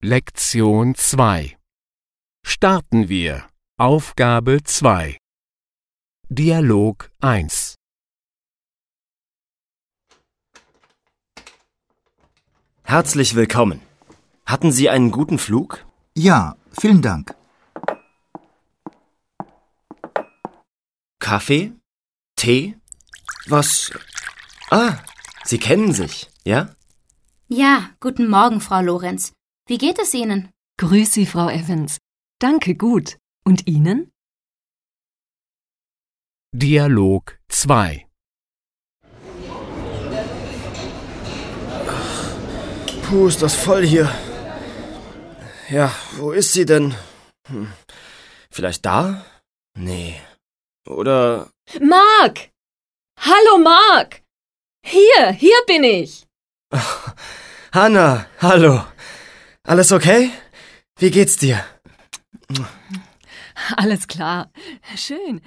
Lektion 2 Starten wir. Aufgabe 2 Dialog 1 Herzlich willkommen. Hatten Sie einen guten Flug? Ja, vielen Dank. Kaffee? Tee? Was? Ah, Sie kennen sich, ja? Ja, guten Morgen, Frau Lorenz. Wie geht es Ihnen? Grüß Sie, Frau Evans. Danke, gut. Und Ihnen? Dialog 2 Puh, ist das voll hier. Ja, wo ist sie denn? Hm. Vielleicht da? Nee. Oder. Mark! Hallo, Mark! Hier, hier bin ich. Hanna, hallo. Alles okay? Wie geht's dir? Alles klar. Schön.